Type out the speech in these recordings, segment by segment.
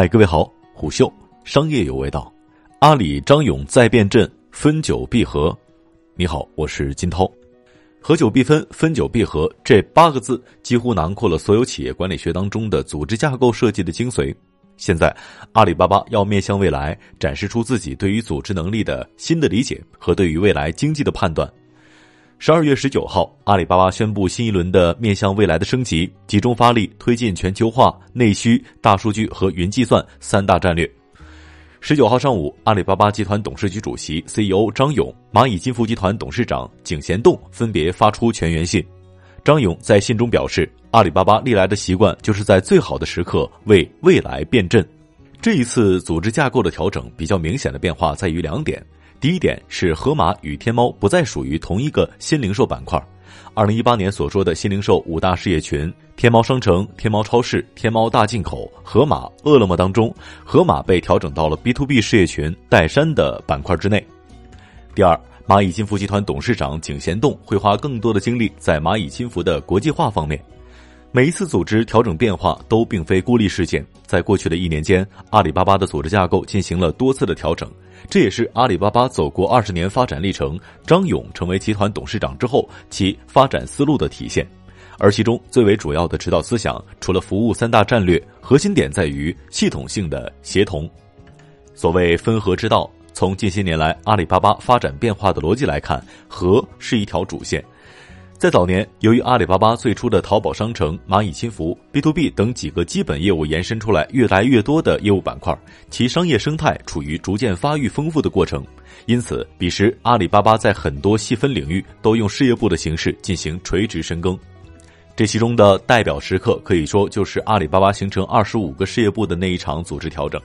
嗨，各位好，虎嗅商业有味道，阿里张勇再变阵，分久必合。你好，我是金涛。合久必分，分久必合，这八个字几乎囊括了所有企业管理学当中的组织架构设计的精髓。现在，阿里巴巴要面向未来，展示出自己对于组织能力的新的理解和对于未来经济的判断。十二月十九号，阿里巴巴宣布新一轮的面向未来的升级，集中发力推进全球化、内需、大数据和云计算三大战略。十九号上午，阿里巴巴集团董事局主席、CEO 张勇、蚂蚁金服集团董事长井贤栋分别发出全员信。张勇在信中表示，阿里巴巴历来的习惯就是在最好的时刻为未来变阵。这一次组织架构的调整比较明显的变化在于两点。第一点是盒马与天猫不再属于同一个新零售板块。二零一八年所说的新零售五大事业群：天猫商城、天猫超市、天猫大进口、盒马、饿了么当中，盒马被调整到了 B to B 事业群岱山的板块之内。第二，蚂蚁金服集团董事长井贤栋会花更多的精力在蚂蚁金服的国际化方面。每一次组织调整变化都并非孤立事件，在过去的一年间，阿里巴巴的组织架构进行了多次的调整。这也是阿里巴巴走过二十年发展历程，张勇成为集团董事长之后其发展思路的体现。而其中最为主要的指导思想，除了服务三大战略，核心点在于系统性的协同。所谓分合之道，从近些年来阿里巴巴发展变化的逻辑来看，合是一条主线。在早年，由于阿里巴巴最初的淘宝商城、蚂蚁金服、B to B 等几个基本业务延伸出来越来越多的业务板块，其商业生态处于逐渐发育丰富的过程。因此，彼时阿里巴巴在很多细分领域都用事业部的形式进行垂直深耕。这其中的代表时刻，可以说就是阿里巴巴形成二十五个事业部的那一场组织调整。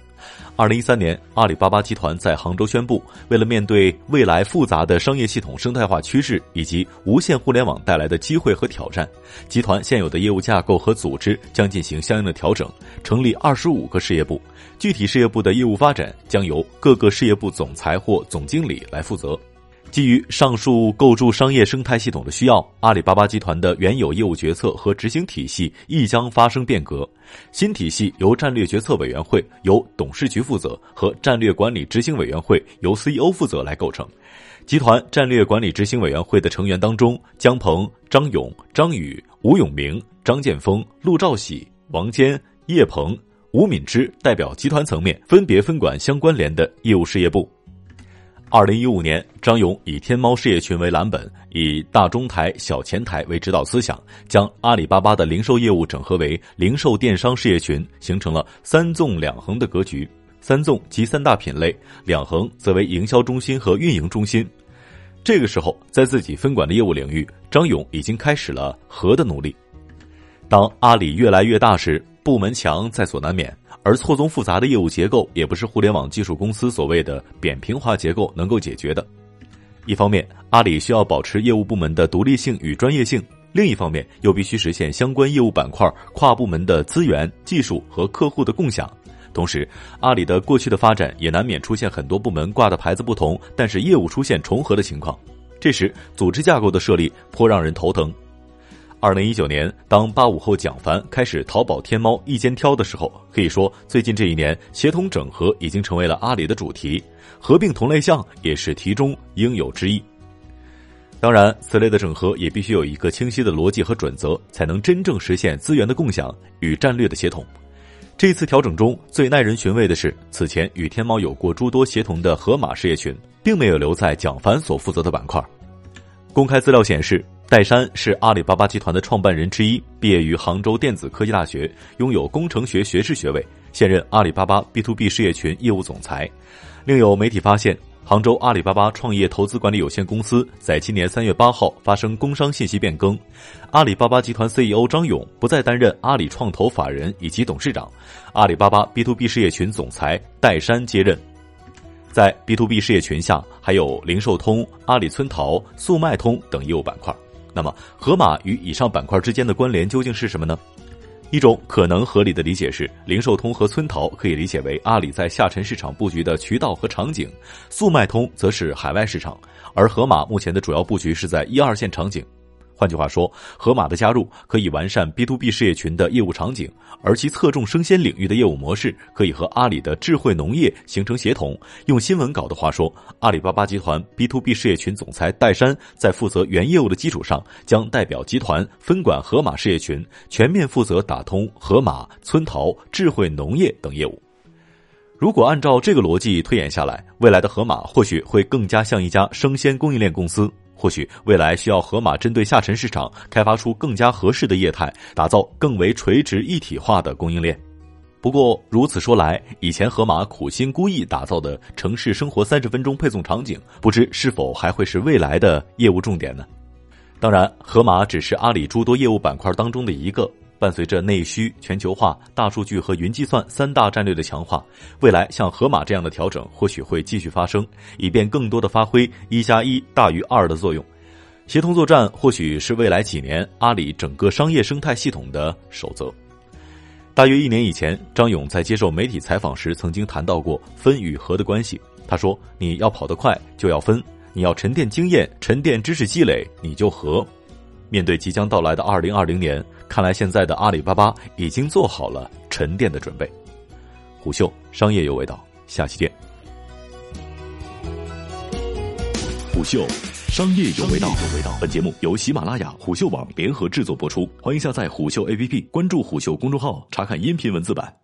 二零一三年，阿里巴巴集团在杭州宣布，为了面对未来复杂的商业系统生态化趋势以及无线互联网带来的机会和挑战，集团现有的业务架构和组织将进行相应的调整，成立二十五个事业部，具体事业部的业务发展将由各个事业部总裁或总经理来负责。基于上述构筑商业生态系统的需要，阿里巴巴集团的原有业务决策和执行体系亦将发生变革。新体系由战略决策委员会由董事局负责和战略管理执行委员会由 CEO 负责来构成。集团战略管理执行委员会的成员当中，姜鹏、张勇、张宇、吴永明、张建峰、陆兆禧、王坚、叶鹏、吴敏之代表集团层面，分别分管相关联的业务事业部。二零一五年，张勇以天猫事业群为蓝本，以大中台、小前台为指导思想，将阿里巴巴的零售业务整合为零售电商事业群，形成了三纵两横的格局。三纵即三大品类，两横则为营销中心和运营中心。这个时候，在自己分管的业务领域，张勇已经开始了合的努力。当阿里越来越大时，部门墙在所难免。而错综复杂的业务结构也不是互联网技术公司所谓的扁平化结构能够解决的。一方面，阿里需要保持业务部门的独立性与专业性；另一方面，又必须实现相关业务板块跨部门的资源、技术和客户的共享。同时，阿里的过去的发展也难免出现很多部门挂的牌子不同，但是业务出现重合的情况。这时，组织架构的设立颇让人头疼。二零一九年，当八五后蒋凡开始淘宝天猫一肩挑的时候，可以说最近这一年，协同整合已经成为了阿里的主题，合并同类项也是题中应有之义。当然，此类的整合也必须有一个清晰的逻辑和准则，才能真正实现资源的共享与战略的协同。这次调整中最耐人寻味的是，此前与天猫有过诸多协同的盒马事业群，并没有留在蒋凡所负责的板块。公开资料显示。戴珊是阿里巴巴集团的创办人之一，毕业于杭州电子科技大学，拥有工程学学士学位，现任阿里巴巴 B to B 事业群业务总裁。另有媒体发现，杭州阿里巴巴创业投资管理有限公司在今年三月八号发生工商信息变更，阿里巴巴集团 CEO 张勇不再担任阿里创投法人以及董事长，阿里巴巴 B to B 事业群总裁戴珊接任。在 B to B 事业群下，还有零售通、阿里村淘、速卖通等业务板块。那么，盒马与以上板块之间的关联究竟是什么呢？一种可能合理的理解是，零售通和村淘可以理解为阿里在下沉市场布局的渠道和场景，速卖通则是海外市场，而盒马目前的主要布局是在一二线场景。换句话说，盒马的加入可以完善 B to B 事业群的业务场景，而其侧重生鲜领域的业务模式可以和阿里的智慧农业形成协同。用新闻稿的话说，阿里巴巴集团 B to B 事业群总裁戴珊在负责原业务的基础上，将代表集团分管盒马事业群，全面负责打通盒马、村淘、智慧农业等业务。如果按照这个逻辑推演下来，未来的盒马或许会更加像一家生鲜供应链公司。或许未来需要盒马针对下沉市场开发出更加合适的业态，打造更为垂直一体化的供应链。不过如此说来，以前盒马苦心孤诣打造的城市生活三十分钟配送场景，不知是否还会是未来的业务重点呢？当然，盒马只是阿里诸多业务板块当中的一个。伴随着内需、全球化、大数据和云计算三大战略的强化，未来像盒马这样的调整或许会继续发生，以便更多的发挥一加一大于二的作用。协同作战或许是未来几年阿里整个商业生态系统的守则。大约一年以前，张勇在接受媒体采访时曾经谈到过分与合的关系。他说：“你要跑得快，就要分；你要沉淀经验、沉淀知识积累，你就合。”面对即将到来的二零二零年，看来现在的阿里巴巴已经做好了沉淀的准备。虎嗅商业有味道，下期见。虎嗅商业有味道，本节目由喜马拉雅、虎嗅网联合制作播出，欢迎下载虎嗅 APP，关注虎嗅公众号，查看音频文字版。